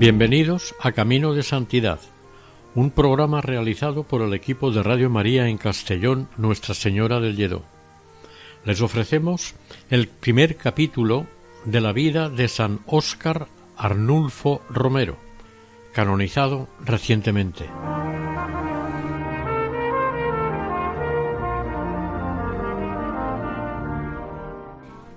Bienvenidos a Camino de Santidad, un programa realizado por el equipo de Radio María en Castellón, Nuestra Señora del Lledó. Les ofrecemos el primer capítulo de la vida de San Óscar Arnulfo Romero, canonizado recientemente.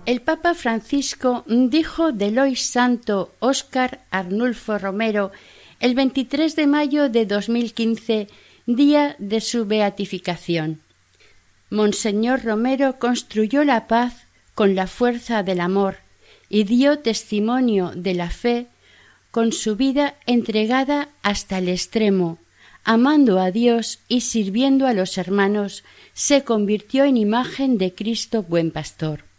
El Papa Francisco dijo del hoy santo Óscar Arnulfo Romero el 23 de mayo de 2015, día de su beatificación. Monseñor Romero construyó la paz con la fuerza del amor y dio testimonio de la fe con su vida entregada hasta el extremo, amando a Dios y sirviendo a los hermanos, se convirtió en imagen de Cristo buen pastor.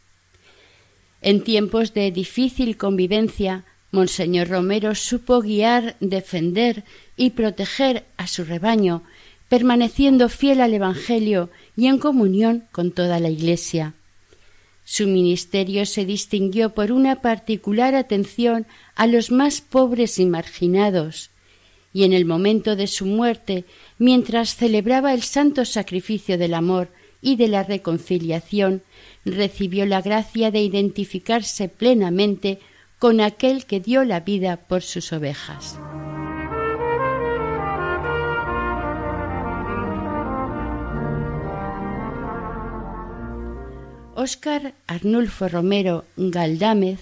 En tiempos de difícil convivencia, Monseñor Romero supo guiar, defender y proteger a su rebaño, permaneciendo fiel al Evangelio y en comunión con toda la Iglesia. Su ministerio se distinguió por una particular atención a los más pobres y marginados, y en el momento de su muerte, mientras celebraba el santo sacrificio del amor y de la reconciliación, recibió la gracia de identificarse plenamente con aquel que dio la vida por sus ovejas. Óscar Arnulfo Romero Galdámez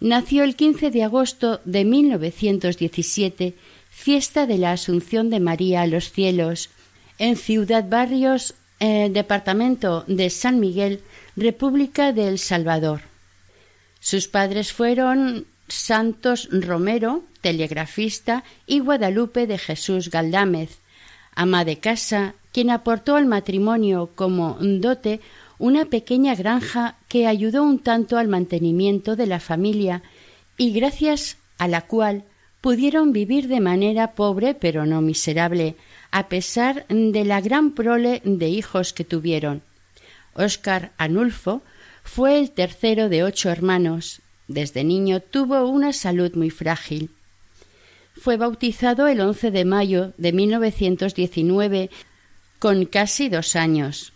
nació el 15 de agosto de 1917, fiesta de la Asunción de María a los cielos, en Ciudad Barrios, eh, departamento de San Miguel, República de El Salvador. Sus padres fueron Santos Romero, telegrafista, y Guadalupe de Jesús Galdámez, ama de casa, quien aportó al matrimonio como dote una pequeña granja que ayudó un tanto al mantenimiento de la familia y gracias a la cual pudieron vivir de manera pobre pero no miserable, a pesar de la gran prole de hijos que tuvieron. Óscar Anulfo fue el tercero de ocho hermanos. Desde niño tuvo una salud muy frágil. Fue bautizado el 11 de mayo de 1919 con casi dos años.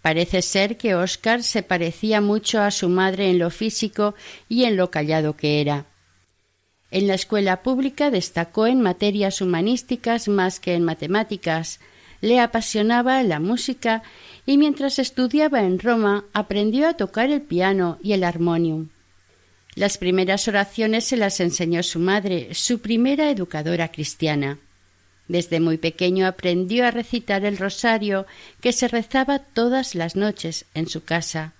Parece ser que Óscar se parecía mucho a su madre en lo físico y en lo callado que era. En la escuela pública destacó en materias humanísticas más que en matemáticas, le apasionaba la música y mientras estudiaba en Roma aprendió a tocar el piano y el armonium. Las primeras oraciones se las enseñó su madre, su primera educadora cristiana. Desde muy pequeño aprendió a recitar el rosario que se rezaba todas las noches en su casa,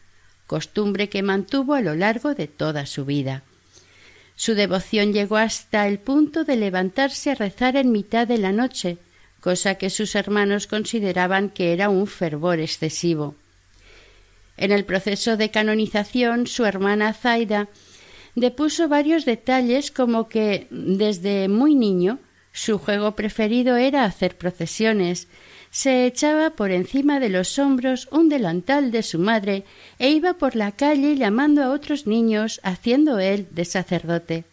costumbre que mantuvo a lo largo de toda su vida. Su devoción llegó hasta el punto de levantarse a rezar en mitad de la noche, cosa que sus hermanos consideraban que era un fervor excesivo. En el proceso de canonización, su hermana Zaida depuso varios detalles como que desde muy niño su juego preferido era hacer procesiones, se echaba por encima de los hombros un delantal de su madre e iba por la calle llamando a otros niños, haciendo él de sacerdote.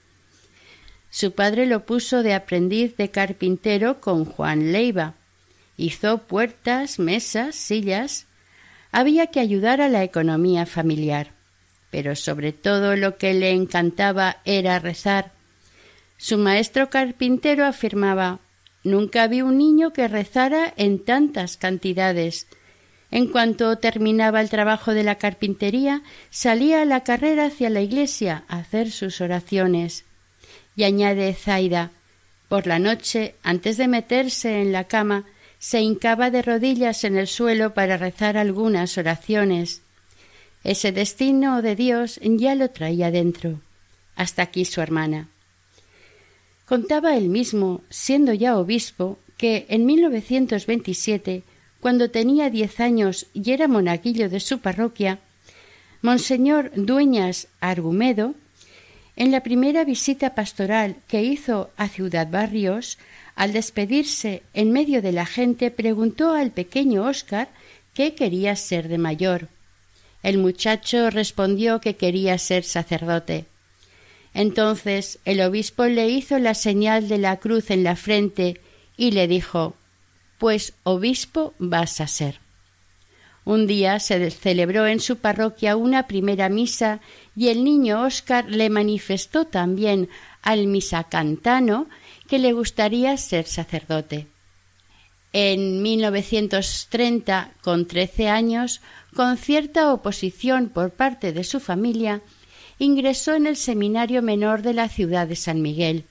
Su padre lo puso de aprendiz de carpintero con Juan Leiva. Hizo puertas, mesas, sillas. Había que ayudar a la economía familiar. Pero sobre todo lo que le encantaba era rezar. Su maestro carpintero afirmaba Nunca vi un niño que rezara en tantas cantidades. En cuanto terminaba el trabajo de la carpintería, salía a la carrera hacia la iglesia a hacer sus oraciones. Y añade Zaida Por la noche, antes de meterse en la cama, se hincaba de rodillas en el suelo para rezar algunas oraciones. Ese destino de Dios ya lo traía dentro. Hasta aquí su hermana. Contaba él mismo, siendo ya obispo, que en 1927, cuando tenía diez años y era monaguillo de su parroquia, Monseñor Dueñas Argumedo, en la primera visita pastoral que hizo a Ciudad Barrios, al despedirse en medio de la gente, preguntó al pequeño Óscar qué quería ser de mayor. El muchacho respondió que quería ser sacerdote. Entonces el obispo le hizo la señal de la cruz en la frente y le dijo Pues obispo vas a ser. Un día se celebró en su parroquia una primera misa y el niño Óscar le manifestó también al misacantano que le gustaría ser sacerdote. En 1930, con trece años, con cierta oposición por parte de su familia, ingresó en el Seminario Menor de la ciudad de San Miguel,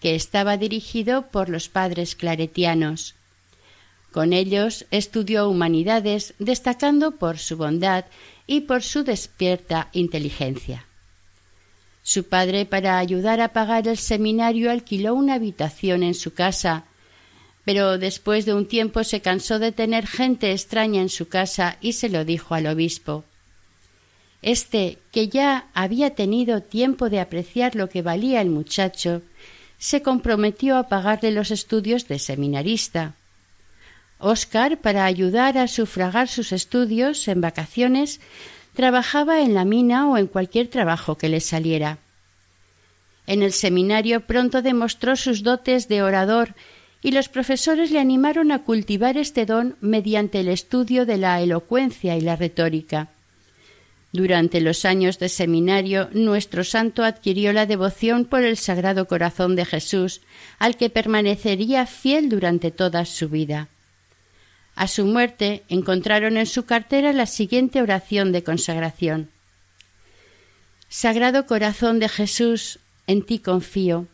que estaba dirigido por los padres claretianos. Con ellos estudió humanidades, destacando por su bondad y por su despierta inteligencia. Su padre, para ayudar a pagar el seminario, alquiló una habitación en su casa, pero después de un tiempo se cansó de tener gente extraña en su casa y se lo dijo al obispo. Este, que ya había tenido tiempo de apreciar lo que valía el muchacho, se comprometió a pagarle los estudios de seminarista. Óscar, para ayudar a sufragar sus estudios en vacaciones, Trabajaba en la mina o en cualquier trabajo que le saliera. En el seminario pronto demostró sus dotes de orador y los profesores le animaron a cultivar este don mediante el estudio de la elocuencia y la retórica. Durante los años de seminario, nuestro santo adquirió la devoción por el Sagrado Corazón de Jesús, al que permanecería fiel durante toda su vida. A su muerte encontraron en su cartera la siguiente oración de consagración. Sagrado corazón de Jesús, en ti confío.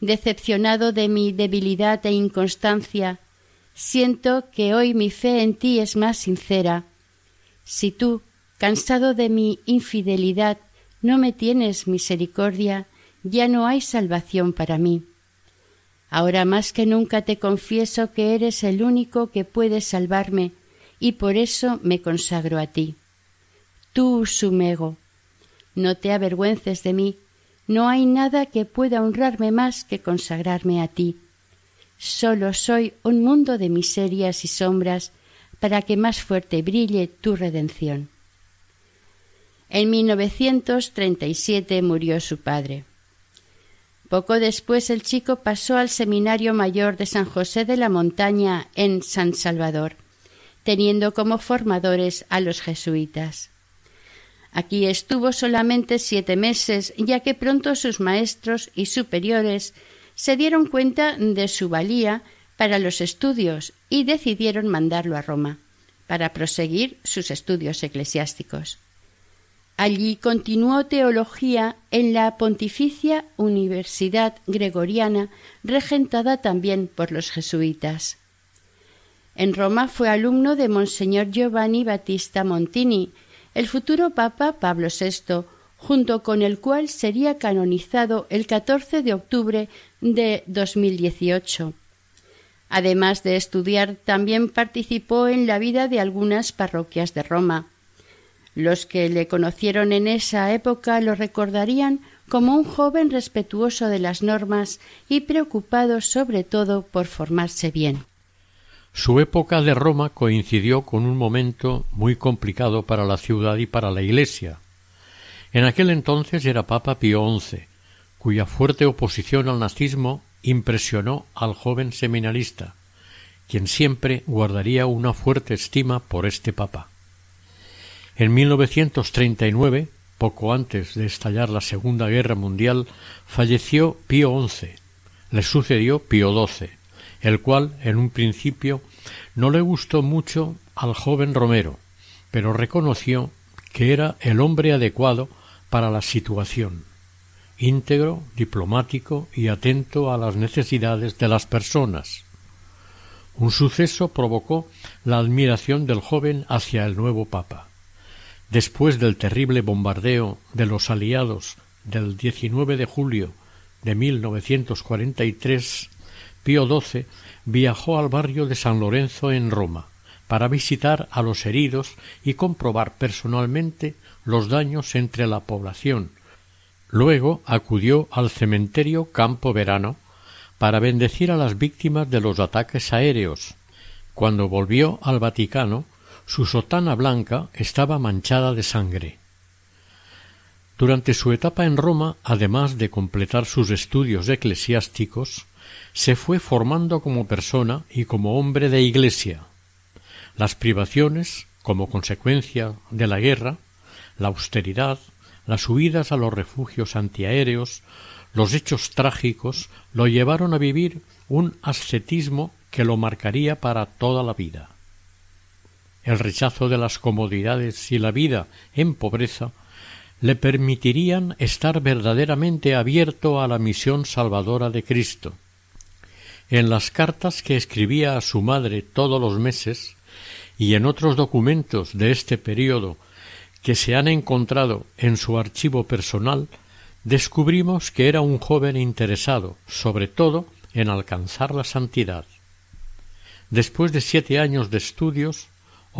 Decepcionado de mi debilidad e inconstancia, siento que hoy mi fe en ti es más sincera. Si tú, cansado de mi infidelidad, no me tienes misericordia, ya no hay salvación para mí. Ahora más que nunca te confieso que eres el único que puede salvarme, y por eso me consagro a ti. Tú, Sumego, no te avergüences de mí, no hay nada que pueda honrarme más que consagrarme a ti. Solo soy un mundo de miserias y sombras para que más fuerte brille tu redención. En 1937 murió su padre. Poco después el chico pasó al Seminario Mayor de San José de la Montaña en San Salvador, teniendo como formadores a los jesuitas. Aquí estuvo solamente siete meses, ya que pronto sus maestros y superiores se dieron cuenta de su valía para los estudios y decidieron mandarlo a Roma para proseguir sus estudios eclesiásticos. Allí continuó teología en la Pontificia Universidad Gregoriana, regentada también por los jesuitas. En Roma fue alumno de Monseñor Giovanni Battista Montini, el futuro Papa Pablo VI, junto con el cual sería canonizado el 14 de octubre de 2018. Además de estudiar, también participó en la vida de algunas parroquias de Roma. Los que le conocieron en esa época lo recordarían como un joven respetuoso de las normas y preocupado sobre todo por formarse bien. Su época de Roma coincidió con un momento muy complicado para la ciudad y para la Iglesia. En aquel entonces era Papa Pío XI, cuya fuerte oposición al nazismo impresionó al joven seminarista, quien siempre guardaría una fuerte estima por este papa. En 1939, poco antes de estallar la Segunda Guerra Mundial, falleció Pío XI. Le sucedió Pío XII, el cual, en un principio, no le gustó mucho al joven Romero, pero reconoció que era el hombre adecuado para la situación. íntegro, diplomático y atento a las necesidades de las personas. Un suceso provocó la admiración del joven hacia el nuevo Papa. Después del terrible bombardeo de los aliados del 19 de julio de 1943, Pío XII viajó al barrio de San Lorenzo en Roma para visitar a los heridos y comprobar personalmente los daños entre la población. Luego acudió al cementerio Campo Verano para bendecir a las víctimas de los ataques aéreos. Cuando volvió al Vaticano, su sotana blanca estaba manchada de sangre. Durante su etapa en Roma, además de completar sus estudios eclesiásticos, se fue formando como persona y como hombre de iglesia. Las privaciones, como consecuencia de la guerra, la austeridad, las huidas a los refugios antiaéreos, los hechos trágicos lo llevaron a vivir un ascetismo que lo marcaría para toda la vida. El rechazo de las comodidades y la vida en pobreza le permitirían estar verdaderamente abierto a la misión salvadora de Cristo. En las cartas que escribía a su madre todos los meses y en otros documentos de este período que se han encontrado en su archivo personal, descubrimos que era un joven interesado, sobre todo, en alcanzar la santidad. Después de siete años de estudios,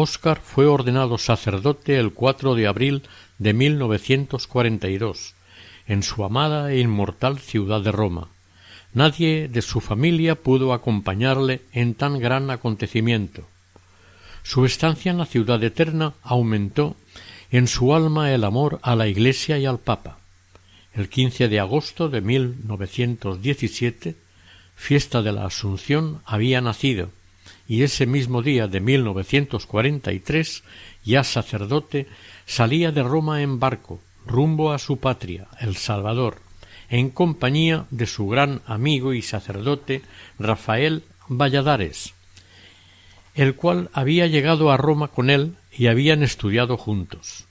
Óscar fue ordenado sacerdote el 4 de abril de 1942 en su amada e inmortal ciudad de Roma. Nadie de su familia pudo acompañarle en tan gran acontecimiento. Su estancia en la ciudad eterna aumentó en su alma el amor a la Iglesia y al Papa. El 15 de agosto de 1917, fiesta de la Asunción, había nacido y ese mismo día de 1943, ya sacerdote, salía de Roma en barco, rumbo a su patria, El Salvador, en compañía de su gran amigo y sacerdote Rafael Valladares, el cual había llegado a Roma con él y habían estudiado juntos.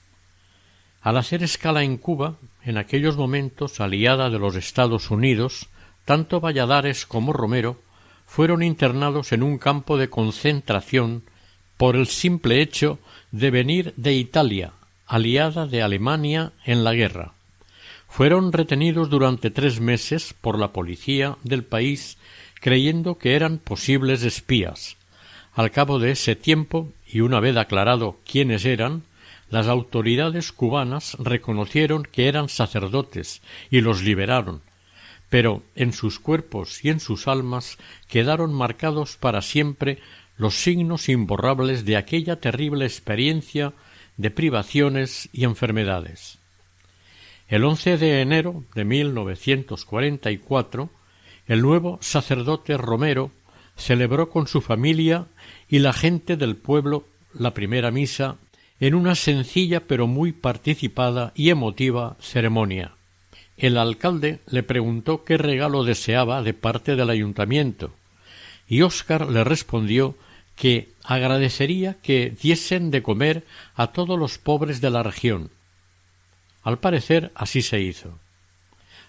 Al hacer escala en Cuba, en aquellos momentos aliada de los Estados Unidos, tanto Valladares como Romero fueron internados en un campo de concentración por el simple hecho de venir de Italia, aliada de Alemania en la guerra. Fueron retenidos durante tres meses por la policía del país creyendo que eran posibles espías. Al cabo de ese tiempo, y una vez aclarado quiénes eran, las autoridades cubanas reconocieron que eran sacerdotes y los liberaron, pero en sus cuerpos y en sus almas quedaron marcados para siempre los signos imborrables de aquella terrible experiencia de privaciones y enfermedades. El 11 de enero de 1944, el nuevo sacerdote Romero celebró con su familia y la gente del pueblo la primera misa en una sencilla pero muy participada y emotiva ceremonia. El alcalde le preguntó qué regalo deseaba de parte del ayuntamiento, y Óscar le respondió que agradecería que diesen de comer a todos los pobres de la región. Al parecer así se hizo.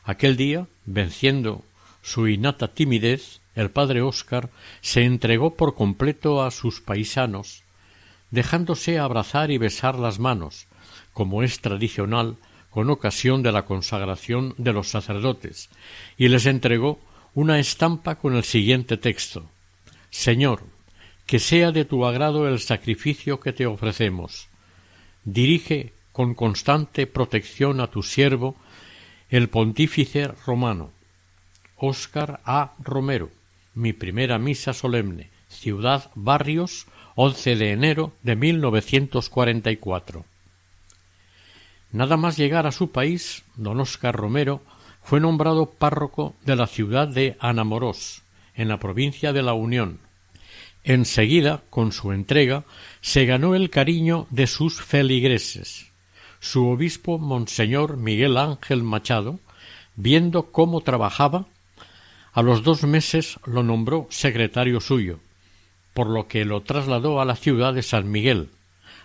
Aquel día, venciendo su innata timidez, el padre Óscar se entregó por completo a sus paisanos, dejándose abrazar y besar las manos, como es tradicional con ocasión de la consagración de los sacerdotes, y les entregó una estampa con el siguiente texto Señor, que sea de tu agrado el sacrificio que te ofrecemos. Dirige con constante protección a tu siervo, el pontífice romano. Óscar A. Romero, mi primera misa solemne, Ciudad Barrios, 11 de enero de 1944. Nada más llegar a su país, don Oscar Romero fue nombrado párroco de la ciudad de Anamorós, en la provincia de la Unión. Enseguida, con su entrega, se ganó el cariño de sus feligreses. Su obispo, Monseñor Miguel Ángel Machado, viendo cómo trabajaba, a los dos meses lo nombró secretario suyo, por lo que lo trasladó a la ciudad de San Miguel.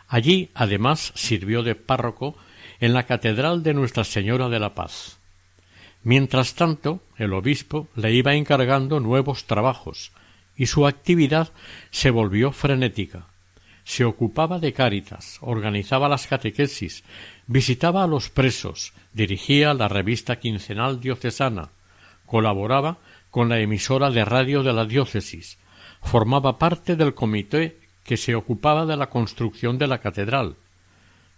Allí, además, sirvió de párroco en la Catedral de Nuestra Señora de la Paz. Mientras tanto, el obispo le iba encargando nuevos trabajos, y su actividad se volvió frenética. Se ocupaba de cáritas, organizaba las catequesis, visitaba a los presos, dirigía la revista quincenal diocesana, colaboraba con la emisora de radio de la diócesis, formaba parte del comité que se ocupaba de la construcción de la catedral.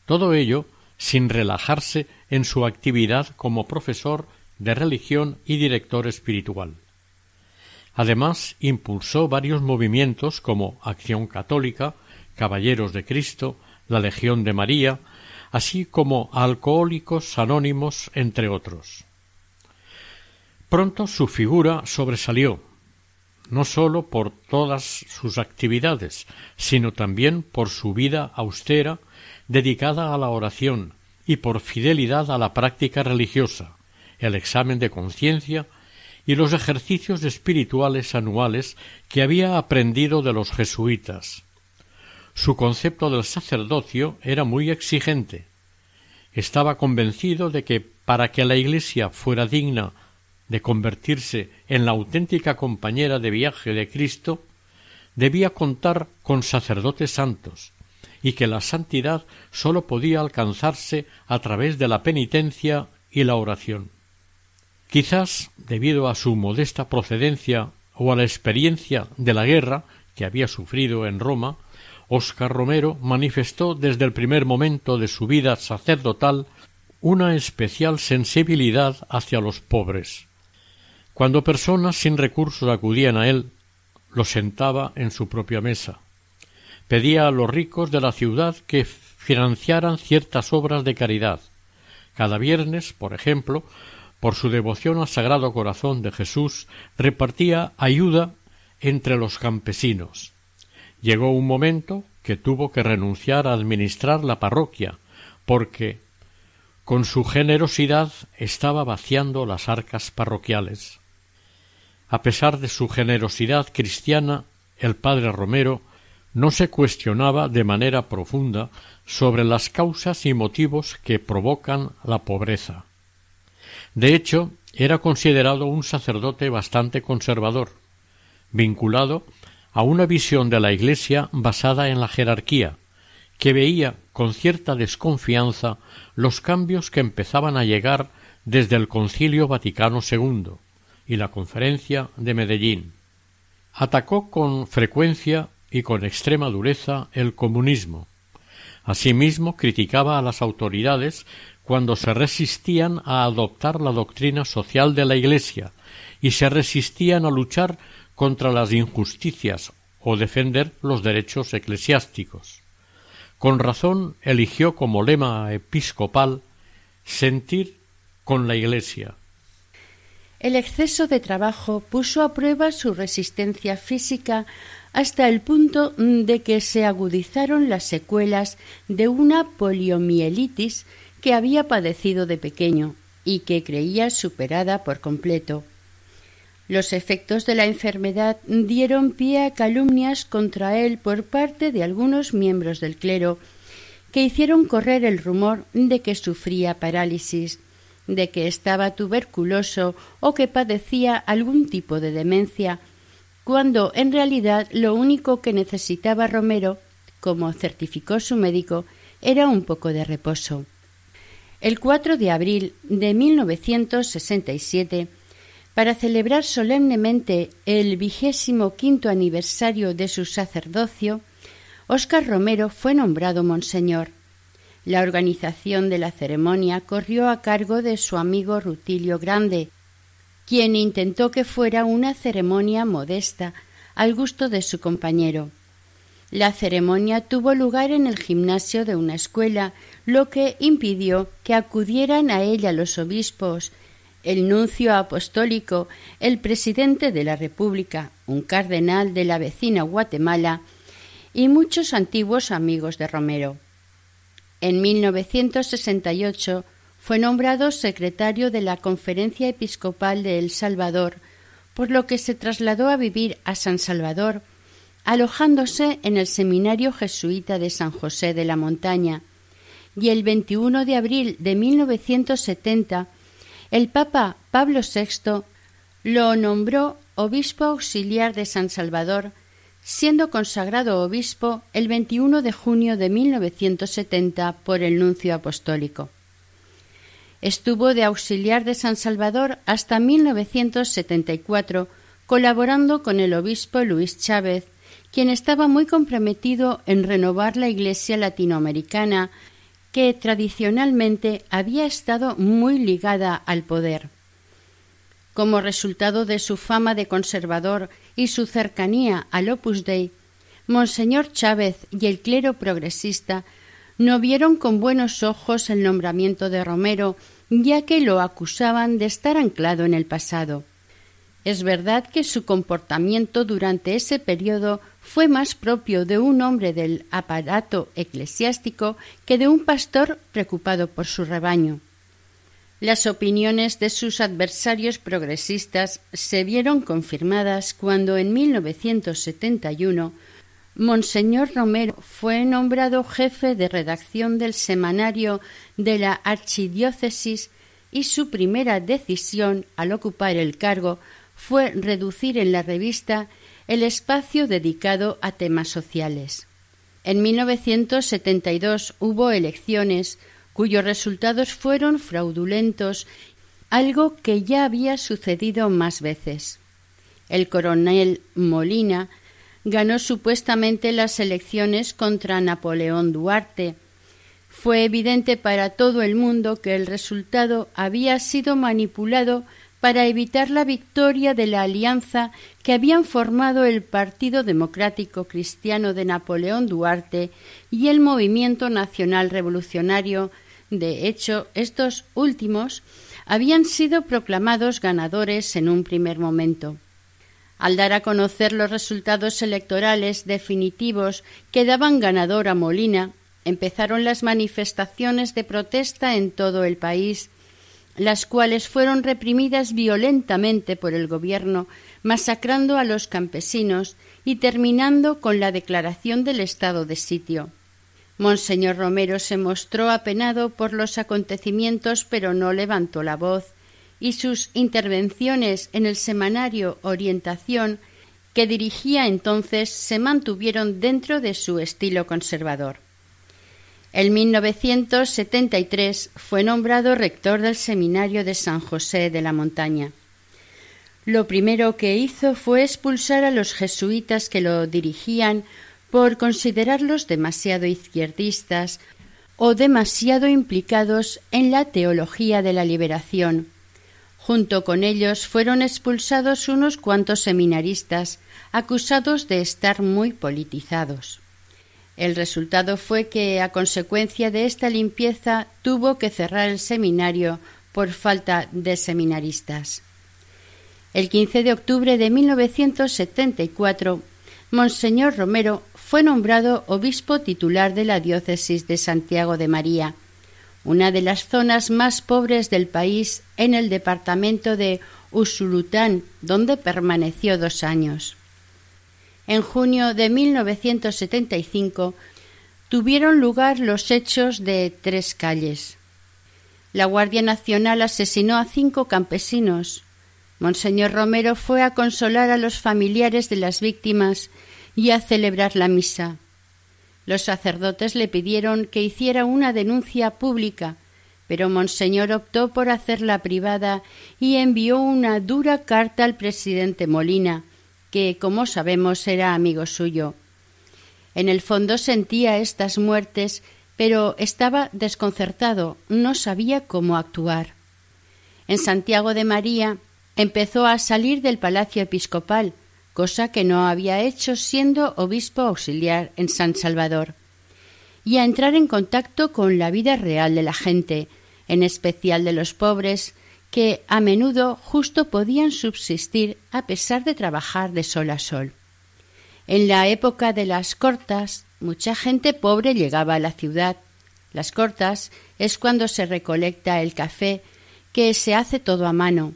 Todo ello sin relajarse en su actividad como profesor de religión y director espiritual. Además, impulsó varios movimientos como Acción Católica, Caballeros de Cristo, la Legión de María, así como Alcohólicos Anónimos, entre otros. Pronto su figura sobresalió, no sólo por todas sus actividades, sino también por su vida austera, dedicada a la oración y por fidelidad a la práctica religiosa, el examen de conciencia y los ejercicios espirituales anuales que había aprendido de los jesuitas. Su concepto del sacerdocio era muy exigente. Estaba convencido de que para que la Iglesia fuera digna de convertirse en la auténtica compañera de viaje de Cristo, debía contar con sacerdotes santos, y que la santidad sólo podía alcanzarse a través de la penitencia y la oración. Quizás, debido a su modesta procedencia o a la experiencia de la guerra que había sufrido en Roma, Óscar Romero manifestó desde el primer momento de su vida sacerdotal una especial sensibilidad hacia los pobres. Cuando personas sin recursos acudían a él, los sentaba en su propia mesa. Pedía a los ricos de la ciudad que financiaran ciertas obras de caridad. Cada viernes, por ejemplo, por su devoción al Sagrado Corazón de Jesús, repartía ayuda entre los campesinos. Llegó un momento que tuvo que renunciar a administrar la parroquia, porque con su generosidad estaba vaciando las arcas parroquiales. A pesar de su generosidad cristiana, el padre Romero no se cuestionaba de manera profunda sobre las causas y motivos que provocan la pobreza. De hecho, era considerado un sacerdote bastante conservador, vinculado a una visión de la Iglesia basada en la jerarquía, que veía con cierta desconfianza los cambios que empezaban a llegar desde el Concilio Vaticano II, y la Conferencia de Medellín. Atacó con frecuencia y con extrema dureza el comunismo. Asimismo, criticaba a las autoridades cuando se resistían a adoptar la doctrina social de la Iglesia y se resistían a luchar contra las injusticias o defender los derechos eclesiásticos. Con razón eligió como lema episcopal sentir con la Iglesia, el exceso de trabajo puso a prueba su resistencia física hasta el punto de que se agudizaron las secuelas de una poliomielitis que había padecido de pequeño y que creía superada por completo. Los efectos de la enfermedad dieron pie a calumnias contra él por parte de algunos miembros del clero, que hicieron correr el rumor de que sufría parálisis de que estaba tuberculoso o que padecía algún tipo de demencia, cuando en realidad lo único que necesitaba Romero, como certificó su médico, era un poco de reposo. El 4 de abril de 1967, para celebrar solemnemente el vigésimo quinto aniversario de su sacerdocio, Óscar Romero fue nombrado monseñor. La organización de la ceremonia corrió a cargo de su amigo Rutilio Grande, quien intentó que fuera una ceremonia modesta al gusto de su compañero. La ceremonia tuvo lugar en el gimnasio de una escuela, lo que impidió que acudieran a ella los obispos, el nuncio apostólico, el presidente de la República, un cardenal de la vecina Guatemala y muchos antiguos amigos de Romero. En 1968 fue nombrado secretario de la Conferencia Episcopal de El Salvador, por lo que se trasladó a vivir a San Salvador, alojándose en el Seminario Jesuita de San José de la Montaña, y el 21 de abril de 1970 el Papa Pablo VI lo nombró obispo auxiliar de San Salvador, siendo consagrado obispo el 21 de junio de 1970 por el nuncio apostólico. Estuvo de auxiliar de San Salvador hasta 1974, colaborando con el obispo Luis Chávez, quien estaba muy comprometido en renovar la Iglesia latinoamericana, que tradicionalmente había estado muy ligada al poder. Como resultado de su fama de conservador y su cercanía al Opus Dei, Monseñor Chávez y el clero progresista no vieron con buenos ojos el nombramiento de Romero, ya que lo acusaban de estar anclado en el pasado. Es verdad que su comportamiento durante ese periodo fue más propio de un hombre del aparato eclesiástico que de un pastor preocupado por su rebaño. Las opiniones de sus adversarios progresistas se vieron confirmadas cuando en 1971 Monseñor Romero fue nombrado jefe de redacción del semanario de la Archidiócesis y su primera decisión al ocupar el cargo fue reducir en la revista el espacio dedicado a temas sociales. En 1972 hubo elecciones cuyos resultados fueron fraudulentos, algo que ya había sucedido más veces. El coronel Molina ganó supuestamente las elecciones contra Napoleón Duarte. Fue evidente para todo el mundo que el resultado había sido manipulado para evitar la victoria de la alianza que habían formado el Partido Democrático Cristiano de Napoleón Duarte y el Movimiento Nacional Revolucionario de hecho, estos últimos habían sido proclamados ganadores en un primer momento. Al dar a conocer los resultados electorales definitivos que daban ganador a Molina, empezaron las manifestaciones de protesta en todo el país, las cuales fueron reprimidas violentamente por el gobierno, masacrando a los campesinos y terminando con la declaración del estado de sitio. Monseñor Romero se mostró apenado por los acontecimientos, pero no levantó la voz, y sus intervenciones en el semanario Orientación, que dirigía entonces, se mantuvieron dentro de su estilo conservador. En 1973 fue nombrado rector del Seminario de San José de la Montaña. Lo primero que hizo fue expulsar a los jesuitas que lo dirigían por considerarlos demasiado izquierdistas o demasiado implicados en la teología de la liberación. Junto con ellos fueron expulsados unos cuantos seminaristas acusados de estar muy politizados. El resultado fue que, a consecuencia de esta limpieza, tuvo que cerrar el seminario por falta de seminaristas. El 15 de octubre de 1974, Monseñor Romero fue nombrado obispo titular de la diócesis de Santiago de María, una de las zonas más pobres del país en el departamento de Usulután, donde permaneció dos años. En junio de 1975 tuvieron lugar los hechos de tres calles. La Guardia Nacional asesinó a cinco campesinos. Monseñor Romero fue a consolar a los familiares de las víctimas y a celebrar la misa. Los sacerdotes le pidieron que hiciera una denuncia pública, pero Monseñor optó por hacerla privada y envió una dura carta al presidente Molina, que, como sabemos, era amigo suyo. En el fondo sentía estas muertes, pero estaba desconcertado, no sabía cómo actuar. En Santiago de María empezó a salir del palacio episcopal, cosa que no había hecho siendo obispo auxiliar en San Salvador, y a entrar en contacto con la vida real de la gente, en especial de los pobres, que a menudo justo podían subsistir a pesar de trabajar de sol a sol. En la época de las cortas, mucha gente pobre llegaba a la ciudad. Las cortas es cuando se recolecta el café, que se hace todo a mano,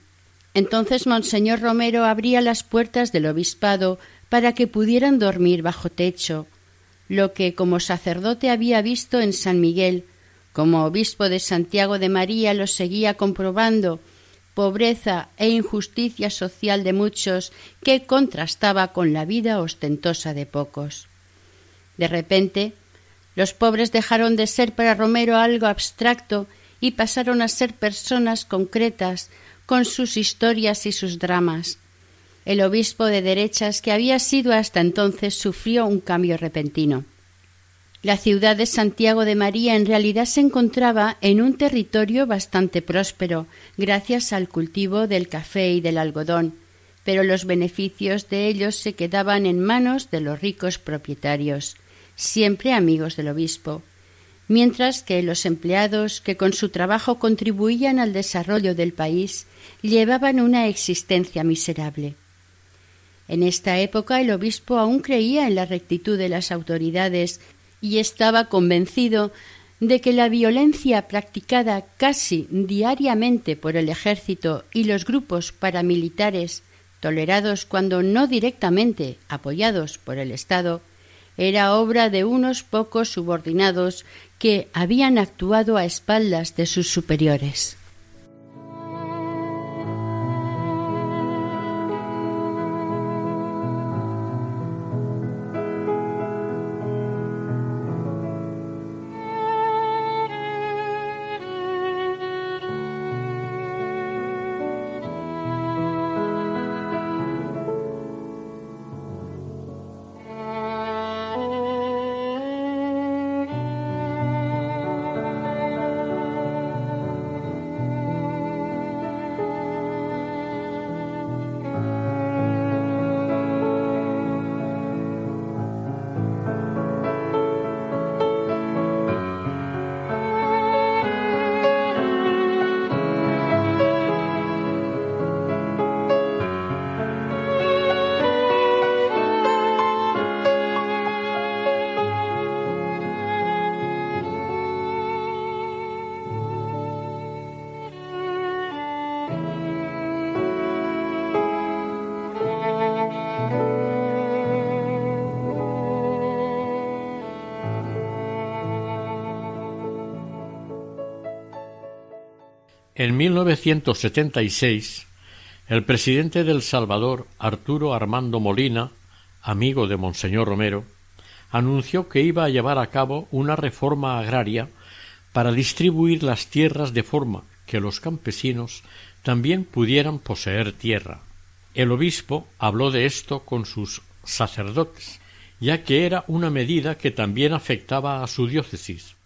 entonces Monseñor Romero abría las puertas del obispado para que pudieran dormir bajo techo, lo que como sacerdote había visto en San Miguel, como obispo de Santiago de María lo seguía comprobando, pobreza e injusticia social de muchos que contrastaba con la vida ostentosa de pocos. De repente, los pobres dejaron de ser para Romero algo abstracto y pasaron a ser personas concretas, con sus historias y sus dramas. El obispo de derechas que había sido hasta entonces sufrió un cambio repentino. La ciudad de Santiago de María en realidad se encontraba en un territorio bastante próspero, gracias al cultivo del café y del algodón, pero los beneficios de ellos se quedaban en manos de los ricos propietarios, siempre amigos del obispo, mientras que los empleados que con su trabajo contribuían al desarrollo del país llevaban una existencia miserable. En esta época el obispo aún creía en la rectitud de las autoridades y estaba convencido de que la violencia practicada casi diariamente por el ejército y los grupos paramilitares, tolerados cuando no directamente apoyados por el Estado, era obra de unos pocos subordinados que habían actuado a espaldas de sus superiores. En 1976, el presidente del Salvador, Arturo Armando Molina, amigo de Monseñor Romero, anunció que iba a llevar a cabo una reforma agraria para distribuir las tierras de forma que los campesinos también pudieran poseer tierra. El obispo habló de esto con sus sacerdotes, ya que era una medida que también afectaba a su diócesis.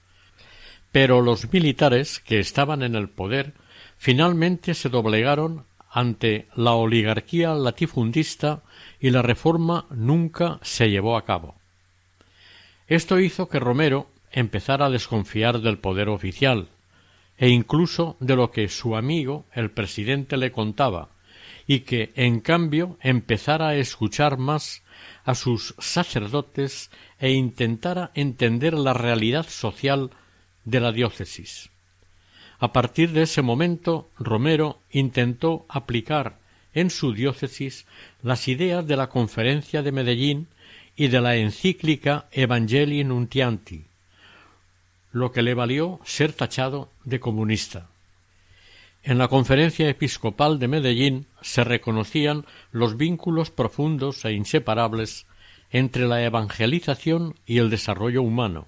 Pero los militares que estaban en el poder finalmente se doblegaron ante la oligarquía latifundista y la reforma nunca se llevó a cabo. Esto hizo que Romero empezara a desconfiar del poder oficial e incluso de lo que su amigo el presidente le contaba, y que en cambio empezara a escuchar más a sus sacerdotes e intentara entender la realidad social de la diócesis. A partir de ese momento, Romero intentó aplicar en su diócesis las ideas de la Conferencia de Medellín y de la encíclica Evangelii Nuntianti, lo que le valió ser tachado de comunista. En la Conferencia Episcopal de Medellín se reconocían los vínculos profundos e inseparables entre la evangelización y el desarrollo humano,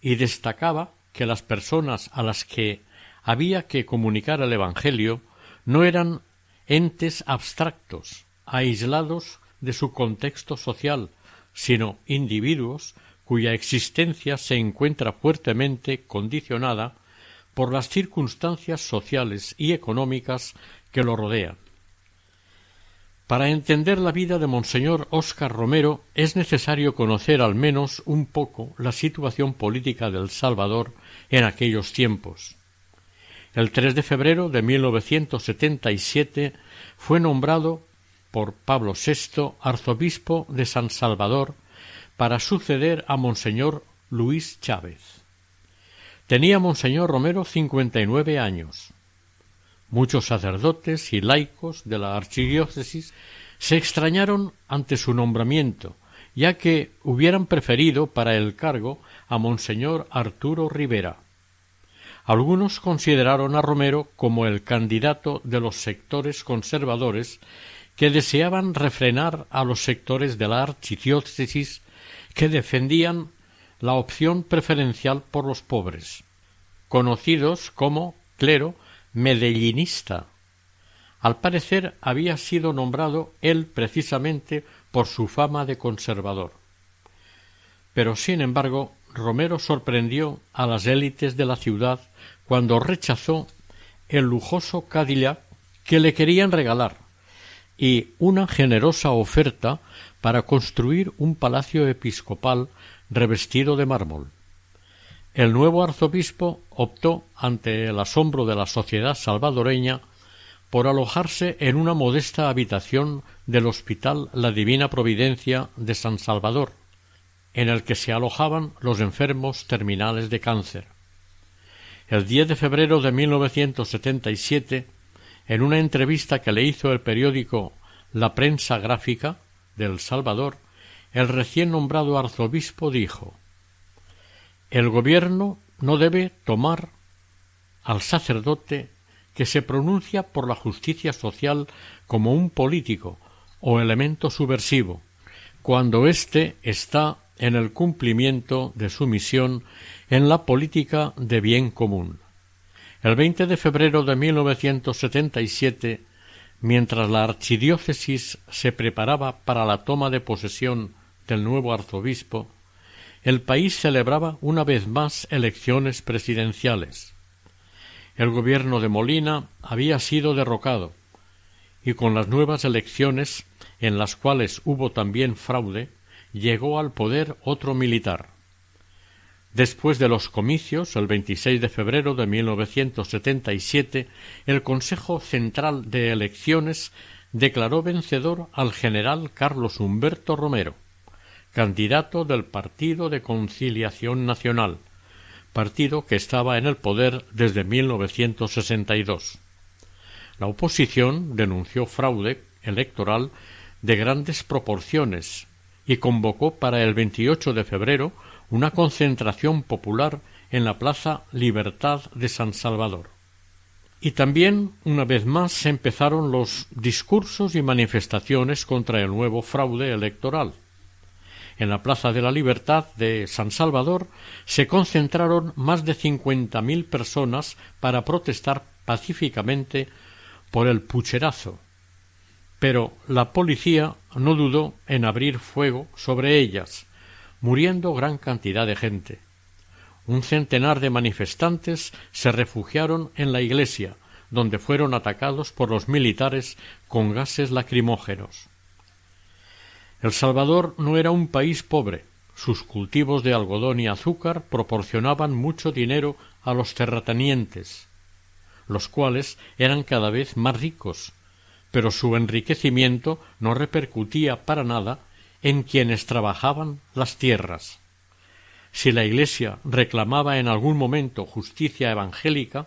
y destacaba que las personas a las que había que comunicar el Evangelio no eran entes abstractos, aislados de su contexto social, sino individuos cuya existencia se encuentra fuertemente condicionada por las circunstancias sociales y económicas que lo rodean. Para entender la vida de Monseñor Óscar Romero es necesario conocer al menos un poco la situación política del Salvador en aquellos tiempos. El 3 de febrero de 1977 fue nombrado por Pablo VI arzobispo de San Salvador para suceder a Monseñor Luis Chávez. Tenía Monseñor Romero cincuenta y nueve años. Muchos sacerdotes y laicos de la archidiócesis se extrañaron ante su nombramiento, ya que hubieran preferido para el cargo a Monseñor Arturo Rivera. Algunos consideraron a Romero como el candidato de los sectores conservadores que deseaban refrenar a los sectores de la archidiócesis que defendían la opción preferencial por los pobres, conocidos como clero medellinista. Al parecer había sido nombrado él precisamente por su fama de conservador. Pero sin embargo, Romero sorprendió a las élites de la ciudad cuando rechazó el lujoso Cadillac que le querían regalar y una generosa oferta para construir un palacio episcopal revestido de mármol. El nuevo arzobispo optó, ante el asombro de la sociedad salvadoreña, por alojarse en una modesta habitación del Hospital La Divina Providencia de San Salvador, en el que se alojaban los enfermos terminales de cáncer. El 10 de febrero de 1977, en una entrevista que le hizo el periódico La Prensa Gráfica de El Salvador, el recién nombrado arzobispo dijo El gobierno no debe tomar al sacerdote que se pronuncia por la justicia social como un político o elemento subversivo, cuando éste está en el cumplimiento de su misión en la política de bien común. El 20 de febrero de 1977, mientras la archidiócesis se preparaba para la toma de posesión del nuevo arzobispo, el país celebraba una vez más elecciones presidenciales. El gobierno de Molina había sido derrocado, y con las nuevas elecciones, en las cuales hubo también fraude, llegó al poder otro militar. Después de los comicios, el 26 de febrero de 1977, el Consejo Central de Elecciones declaró vencedor al general Carlos Humberto Romero, candidato del Partido de Conciliación Nacional, partido que estaba en el poder desde 1962. La oposición denunció fraude electoral de grandes proporciones y convocó para el 28 de febrero una concentración popular en la Plaza Libertad de San Salvador. Y también, una vez más, se empezaron los discursos y manifestaciones contra el nuevo fraude electoral. En la Plaza de la Libertad de San Salvador se concentraron más de cincuenta mil personas para protestar pacíficamente por el pucherazo. Pero la policía no dudó en abrir fuego sobre ellas, muriendo gran cantidad de gente. Un centenar de manifestantes se refugiaron en la iglesia, donde fueron atacados por los militares con gases lacrimógenos. El Salvador no era un país pobre. Sus cultivos de algodón y azúcar proporcionaban mucho dinero a los terratenientes, los cuales eran cada vez más ricos, pero su enriquecimiento no repercutía para nada en quienes trabajaban las tierras. Si la Iglesia reclamaba en algún momento justicia evangélica,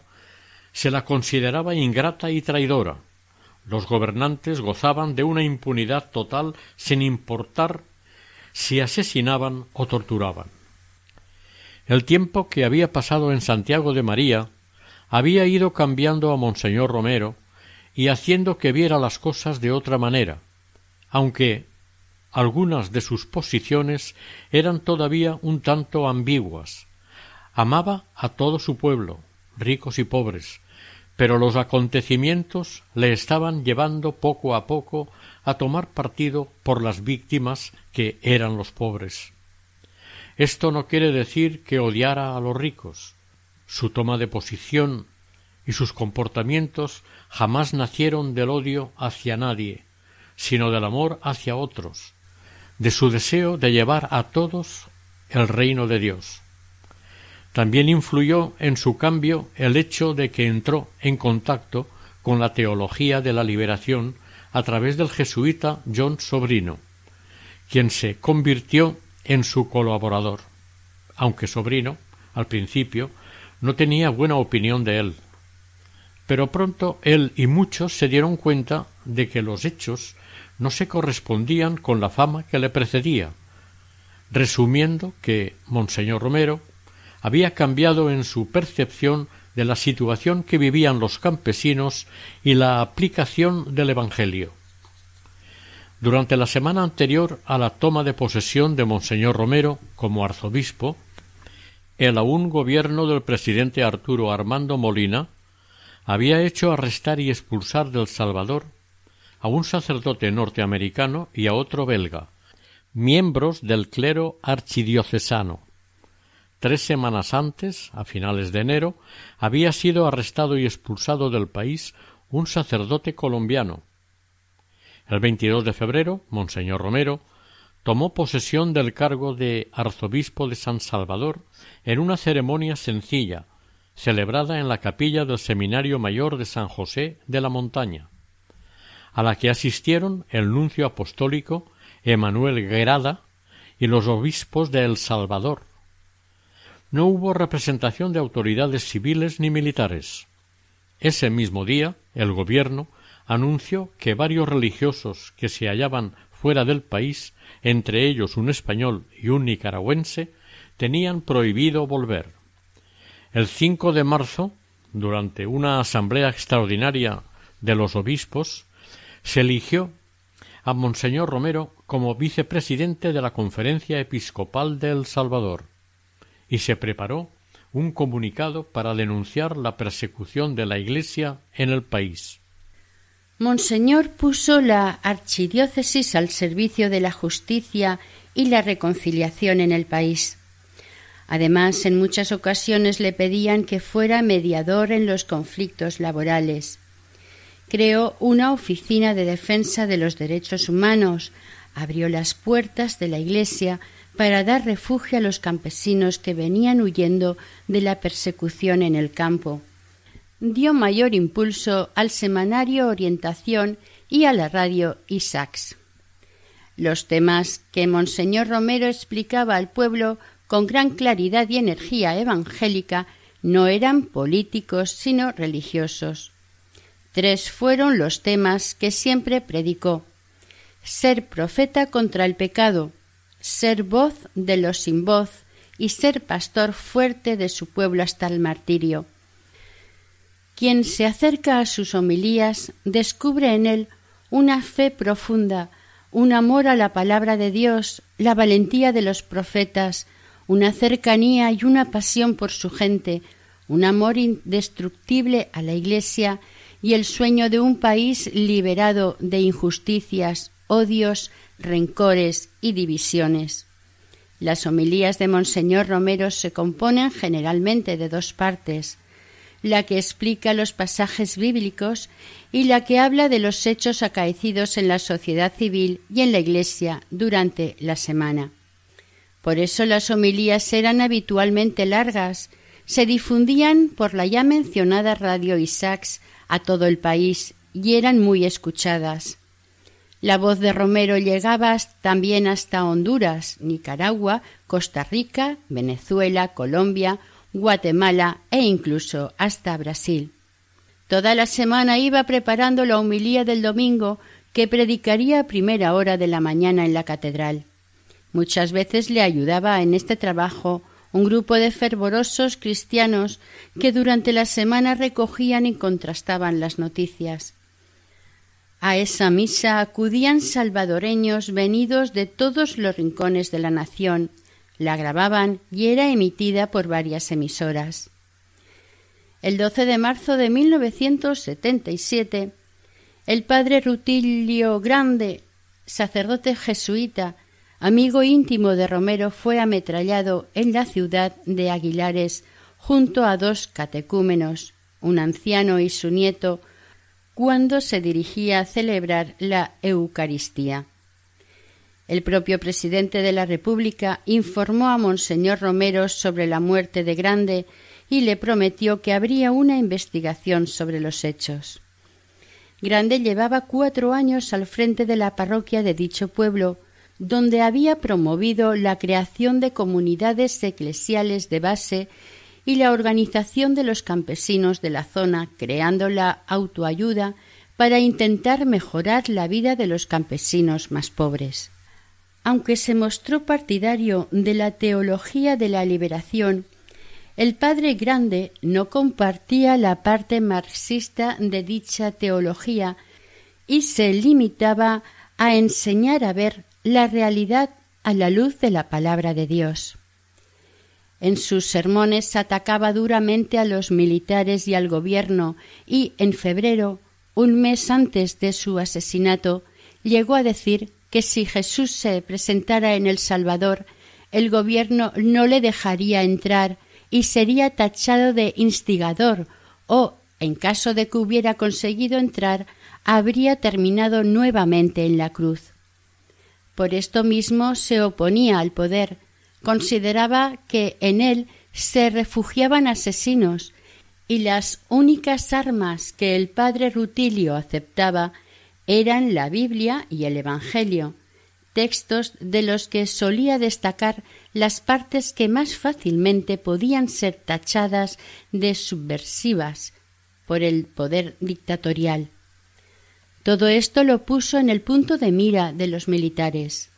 se la consideraba ingrata y traidora, los gobernantes gozaban de una impunidad total sin importar si asesinaban o torturaban. El tiempo que había pasado en Santiago de María había ido cambiando a Monseñor Romero y haciendo que viera las cosas de otra manera, aunque algunas de sus posiciones eran todavía un tanto ambiguas. Amaba a todo su pueblo, ricos y pobres, pero los acontecimientos le estaban llevando poco a poco a tomar partido por las víctimas que eran los pobres. Esto no quiere decir que odiara a los ricos. Su toma de posición y sus comportamientos jamás nacieron del odio hacia nadie, sino del amor hacia otros, de su deseo de llevar a todos el reino de Dios. También influyó en su cambio el hecho de que entró en contacto con la teología de la liberación a través del jesuita John Sobrino, quien se convirtió en su colaborador, aunque Sobrino, al principio, no tenía buena opinión de él. Pero pronto él y muchos se dieron cuenta de que los hechos no se correspondían con la fama que le precedía, resumiendo que Monseñor Romero había cambiado en su percepción de la situación que vivían los campesinos y la aplicación del Evangelio. Durante la semana anterior a la toma de posesión de Monseñor Romero como arzobispo, el aún gobierno del presidente Arturo Armando Molina había hecho arrestar y expulsar del Salvador a un sacerdote norteamericano y a otro belga, miembros del clero archidiocesano. Tres semanas antes, a finales de enero, había sido arrestado y expulsado del país un sacerdote colombiano, el 22 de febrero, Monseñor Romero tomó posesión del cargo de arzobispo de San Salvador en una ceremonia sencilla, celebrada en la capilla del Seminario Mayor de San José de la Montaña, a la que asistieron el nuncio apostólico Emanuel Guerada y los obispos de El Salvador. No hubo representación de autoridades civiles ni militares. Ese mismo día, el gobierno anunció que varios religiosos que se hallaban fuera del país, entre ellos un español y un nicaragüense, tenían prohibido volver. El 5 de marzo, durante una asamblea extraordinaria de los obispos, se eligió a Monseñor Romero como vicepresidente de la Conferencia Episcopal de El Salvador y se preparó un comunicado para denunciar la persecución de la Iglesia en el país. Monseñor puso la archidiócesis al servicio de la justicia y la reconciliación en el país. Además, en muchas ocasiones le pedían que fuera mediador en los conflictos laborales. Creó una oficina de defensa de los derechos humanos, abrió las puertas de la Iglesia para dar refugio a los campesinos que venían huyendo de la persecución en el campo dio mayor impulso al semanario Orientación y a la radio Isaacs. Los temas que Monseñor Romero explicaba al pueblo con gran claridad y energía evangélica no eran políticos sino religiosos. Tres fueron los temas que siempre predicó ser profeta contra el pecado, ser voz de los sin voz y ser pastor fuerte de su pueblo hasta el martirio. Quien se acerca a sus homilías descubre en él una fe profunda, un amor a la palabra de Dios, la valentía de los profetas, una cercanía y una pasión por su gente, un amor indestructible a la Iglesia y el sueño de un país liberado de injusticias, odios, rencores y divisiones. Las homilías de Monseñor Romero se componen generalmente de dos partes la que explica los pasajes bíblicos y la que habla de los hechos acaecidos en la sociedad civil y en la Iglesia durante la semana. Por eso las homilías eran habitualmente largas, se difundían por la ya mencionada radio Isaacs a todo el país y eran muy escuchadas. La voz de Romero llegaba también hasta Honduras, Nicaragua, Costa Rica, Venezuela, Colombia, Guatemala e incluso hasta Brasil. Toda la semana iba preparando la humilía del domingo que predicaría a primera hora de la mañana en la catedral. Muchas veces le ayudaba en este trabajo un grupo de fervorosos cristianos que durante la semana recogían y contrastaban las noticias. A esa misa acudían salvadoreños venidos de todos los rincones de la nación, la grababan y era emitida por varias emisoras. El 12 de marzo de 1977, el padre Rutilio Grande, sacerdote jesuita, amigo íntimo de Romero, fue ametrallado en la ciudad de Aguilares junto a dos catecúmenos, un anciano y su nieto, cuando se dirigía a celebrar la Eucaristía. El propio presidente de la República informó a Monseñor Romero sobre la muerte de Grande y le prometió que habría una investigación sobre los hechos. Grande llevaba cuatro años al frente de la parroquia de dicho pueblo, donde había promovido la creación de comunidades eclesiales de base y la organización de los campesinos de la zona, creando la autoayuda para intentar mejorar la vida de los campesinos más pobres. Aunque se mostró partidario de la teología de la liberación, el padre grande no compartía la parte marxista de dicha teología y se limitaba a enseñar a ver la realidad a la luz de la palabra de Dios. En sus sermones atacaba duramente a los militares y al gobierno y en febrero, un mes antes de su asesinato, llegó a decir que si Jesús se presentara en El Salvador, el gobierno no le dejaría entrar y sería tachado de instigador o, en caso de que hubiera conseguido entrar, habría terminado nuevamente en la cruz. Por esto mismo se oponía al poder, consideraba que en él se refugiaban asesinos y las únicas armas que el padre Rutilio aceptaba eran la Biblia y el Evangelio, textos de los que solía destacar las partes que más fácilmente podían ser tachadas de subversivas por el poder dictatorial. Todo esto lo puso en el punto de mira de los militares.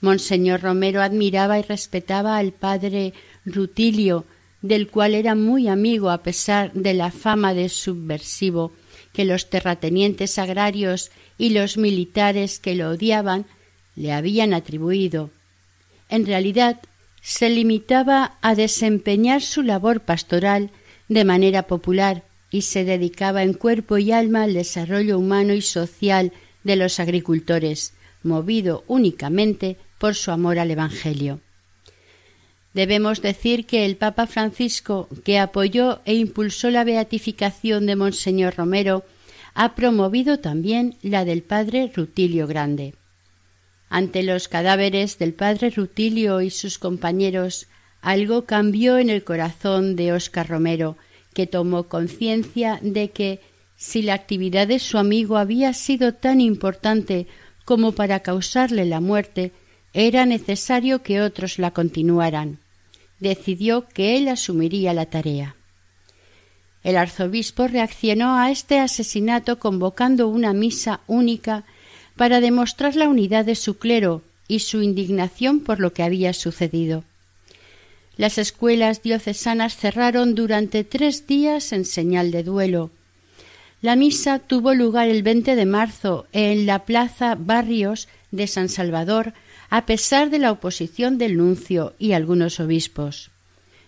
Monseñor Romero admiraba y respetaba al padre Rutilio, del cual era muy amigo a pesar de la fama de subversivo que los terratenientes agrarios y los militares que lo odiaban le habían atribuido. En realidad, se limitaba a desempeñar su labor pastoral de manera popular y se dedicaba en cuerpo y alma al desarrollo humano y social de los agricultores, movido únicamente por su amor al Evangelio. Debemos decir que el Papa Francisco, que apoyó e impulsó la beatificación de Monseñor Romero, ha promovido también la del padre Rutilio Grande. Ante los cadáveres del padre Rutilio y sus compañeros, algo cambió en el corazón de Óscar Romero, que tomó conciencia de que, si la actividad de su amigo había sido tan importante como para causarle la muerte, era necesario que otros la continuaran. Decidió que él asumiría la tarea. El arzobispo reaccionó a este asesinato convocando una misa única para demostrar la unidad de su clero y su indignación por lo que había sucedido. Las escuelas diocesanas cerraron durante tres días en señal de duelo. La misa tuvo lugar el 20 de marzo en la Plaza Barrios de San Salvador a pesar de la oposición del nuncio y algunos obispos.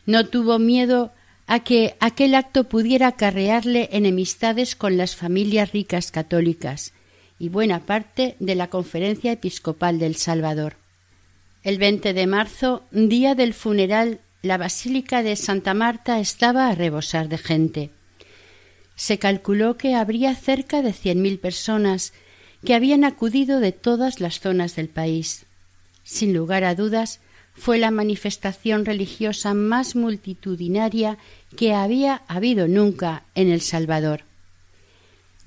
No tuvo miedo a que aquel acto pudiera acarrearle enemistades con las familias ricas católicas y buena parte de la Conferencia Episcopal del Salvador. El 20 de marzo, día del funeral, la Basílica de Santa Marta estaba a rebosar de gente. Se calculó que habría cerca de cien mil personas que habían acudido de todas las zonas del país. Sin lugar a dudas, fue la manifestación religiosa más multitudinaria que había habido nunca en El Salvador.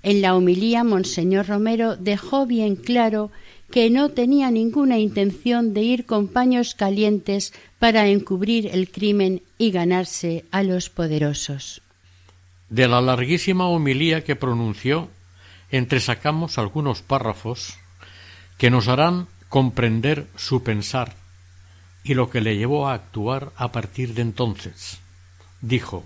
En la homilía, Monseñor Romero dejó bien claro que no tenía ninguna intención de ir con paños calientes para encubrir el crimen y ganarse a los poderosos. De la larguísima homilía que pronunció, entresacamos algunos párrafos que nos harán comprender su pensar y lo que le llevó a actuar a partir de entonces. Dijo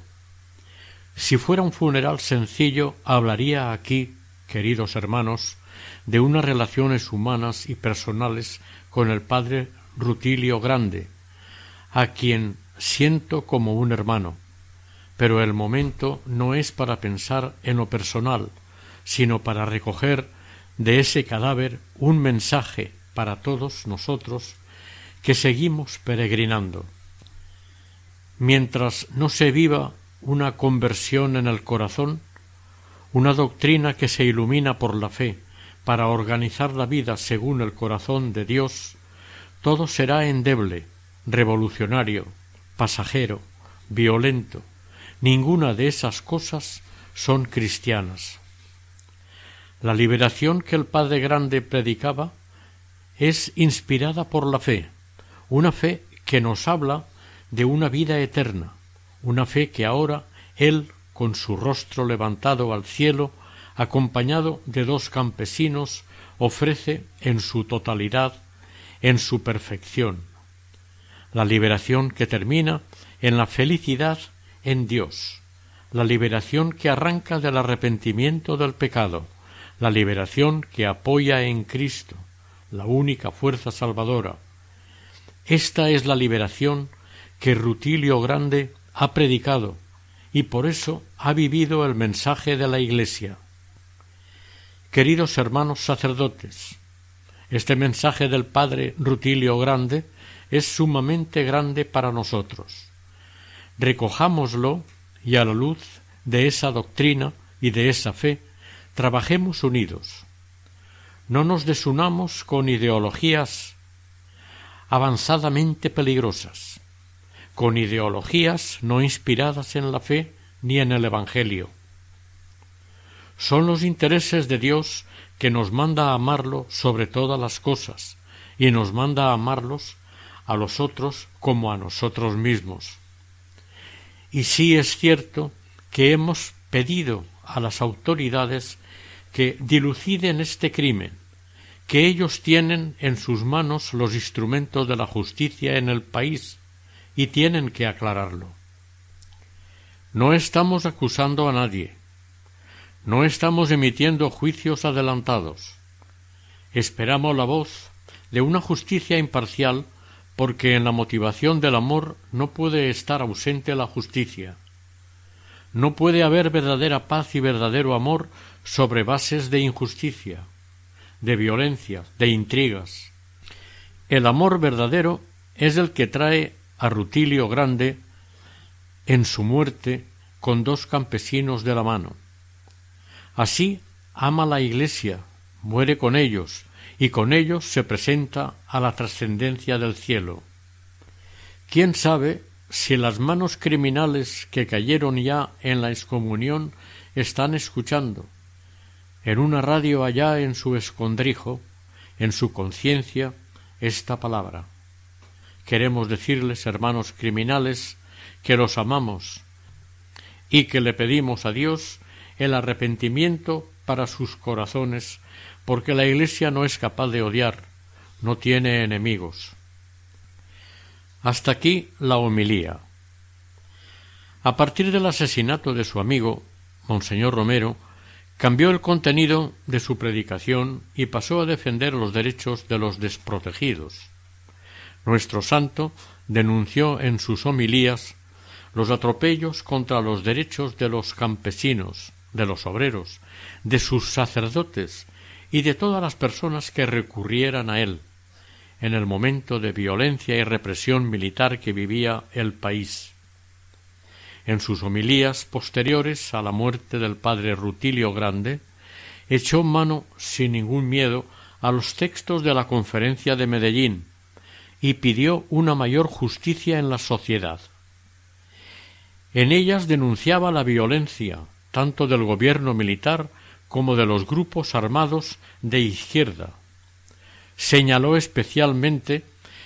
Si fuera un funeral sencillo, hablaría aquí, queridos hermanos, de unas relaciones humanas y personales con el padre Rutilio Grande, a quien siento como un hermano. Pero el momento no es para pensar en lo personal, sino para recoger de ese cadáver un mensaje para todos nosotros que seguimos peregrinando. Mientras no se viva una conversión en el corazón, una doctrina que se ilumina por la fe para organizar la vida según el corazón de Dios, todo será endeble, revolucionario, pasajero, violento. Ninguna de esas cosas son cristianas. La liberación que el Padre Grande predicaba es inspirada por la fe, una fe que nos habla de una vida eterna, una fe que ahora él, con su rostro levantado al cielo, acompañado de dos campesinos, ofrece en su totalidad, en su perfección. La liberación que termina en la felicidad en Dios, la liberación que arranca del arrepentimiento del pecado, la liberación que apoya en Cristo, la única fuerza salvadora. Esta es la liberación que Rutilio Grande ha predicado y por eso ha vivido el mensaje de la Iglesia. Queridos hermanos sacerdotes, este mensaje del Padre Rutilio Grande es sumamente grande para nosotros. Recojámoslo y a la luz de esa doctrina y de esa fe trabajemos unidos. No nos desunamos con ideologías avanzadamente peligrosas, con ideologías no inspiradas en la fe ni en el Evangelio. Son los intereses de Dios que nos manda a amarlo sobre todas las cosas y nos manda amarlos a los otros como a nosotros mismos. Y sí es cierto que hemos pedido a las autoridades que diluciden este crimen, que ellos tienen en sus manos los instrumentos de la justicia en el país y tienen que aclararlo. No estamos acusando a nadie, no estamos emitiendo juicios adelantados. Esperamos la voz de una justicia imparcial porque en la motivación del amor no puede estar ausente la justicia. No puede haber verdadera paz y verdadero amor sobre bases de injusticia, de violencia, de intrigas. El amor verdadero es el que trae a Rutilio Grande en su muerte con dos campesinos de la mano. Así ama la Iglesia, muere con ellos, y con ellos se presenta a la trascendencia del cielo. ¿Quién sabe si las manos criminales que cayeron ya en la excomunión están escuchando, en una radio allá en su escondrijo, en su conciencia, esta palabra? Queremos decirles, hermanos criminales, que los amamos y que le pedimos a Dios el arrepentimiento para sus corazones porque la Iglesia no es capaz de odiar, no tiene enemigos. Hasta aquí la homilía. A partir del asesinato de su amigo, Monseñor Romero, cambió el contenido de su predicación y pasó a defender los derechos de los desprotegidos. Nuestro santo denunció en sus homilías los atropellos contra los derechos de los campesinos, de los obreros, de sus sacerdotes y de todas las personas que recurrieran a él en el momento de violencia y represión militar que vivía el país. En sus homilías posteriores a la muerte del padre Rutilio Grande, echó mano sin ningún miedo a los textos de la conferencia de Medellín y pidió una mayor justicia en la sociedad. En ellas denunciaba la violencia tanto del gobierno militar como de los grupos armados de izquierda. Señaló especialmente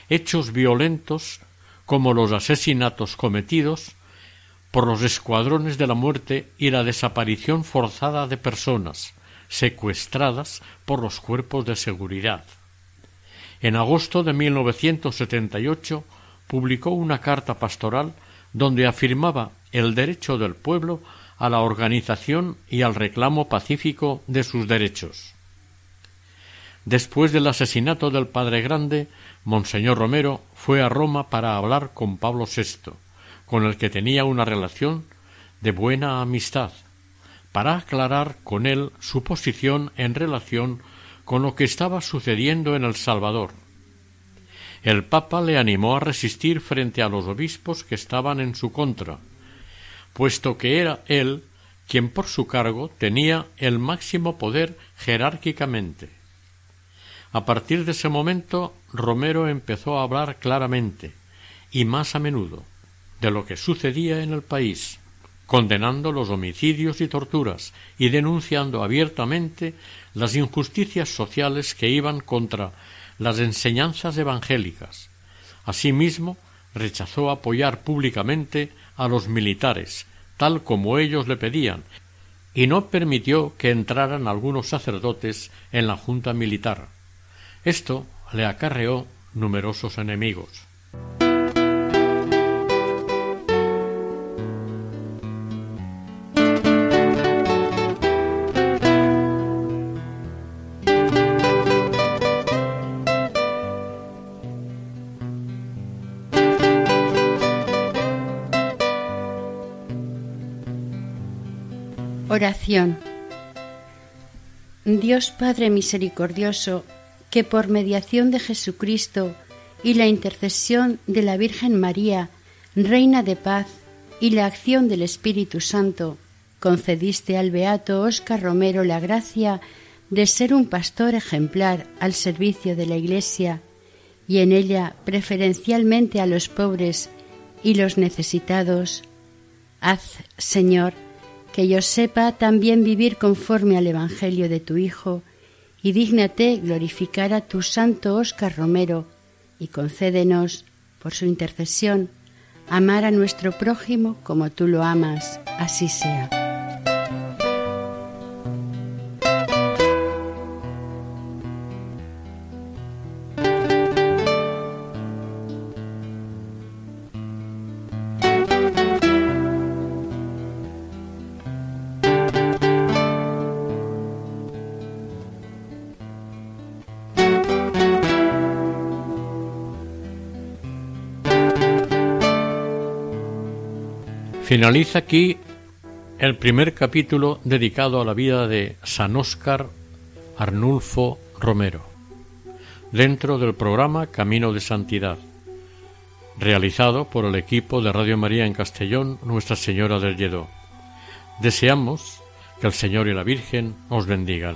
hechos violentos como los asesinatos cometidos por los escuadrones de la muerte y la desaparición forzada de personas secuestradas por los cuerpos de seguridad. En agosto de 1978 publicó una carta pastoral donde afirmaba el derecho del pueblo a la organización y al reclamo pacífico de sus derechos. Después del asesinato del padre grande, Monseñor Romero fue a Roma para hablar con Pablo VI, con el que tenía una relación de buena amistad, para aclarar con él su posición en relación con lo que estaba sucediendo en El Salvador. El Papa le animó a resistir frente a los obispos que estaban en su contra, puesto que era él quien por su cargo tenía el máximo poder jerárquicamente. A partir de ese momento Romero empezó a hablar claramente y más a menudo de lo que sucedía en el país, condenando los homicidios y torturas y denunciando abiertamente las injusticias sociales que iban contra las enseñanzas evangélicas. Asimismo, rechazó apoyar públicamente a los militares, tal como ellos le pedían, y no permitió que entraran algunos sacerdotes en la junta militar. Esto le acarreó numerosos enemigos. Oración. Dios Padre Misericordioso, que por mediación de Jesucristo y la intercesión de la Virgen María, Reina de paz, y la acción del Espíritu Santo, concediste al beato Óscar Romero la gracia de ser un pastor ejemplar al servicio de la Iglesia y en ella preferencialmente a los pobres y los necesitados. Haz, Señor, que yo sepa también vivir conforme al Evangelio de tu Hijo, y dígnate glorificar a tu santo Óscar Romero, y concédenos, por su intercesión, amar a nuestro prójimo como tú lo amas, así sea. Finaliza aquí el primer capítulo dedicado a la vida de San Óscar Arnulfo Romero, dentro del programa Camino de Santidad, realizado por el equipo de Radio María en Castellón, Nuestra Señora del Lledó. Deseamos que el Señor y la Virgen os bendigan.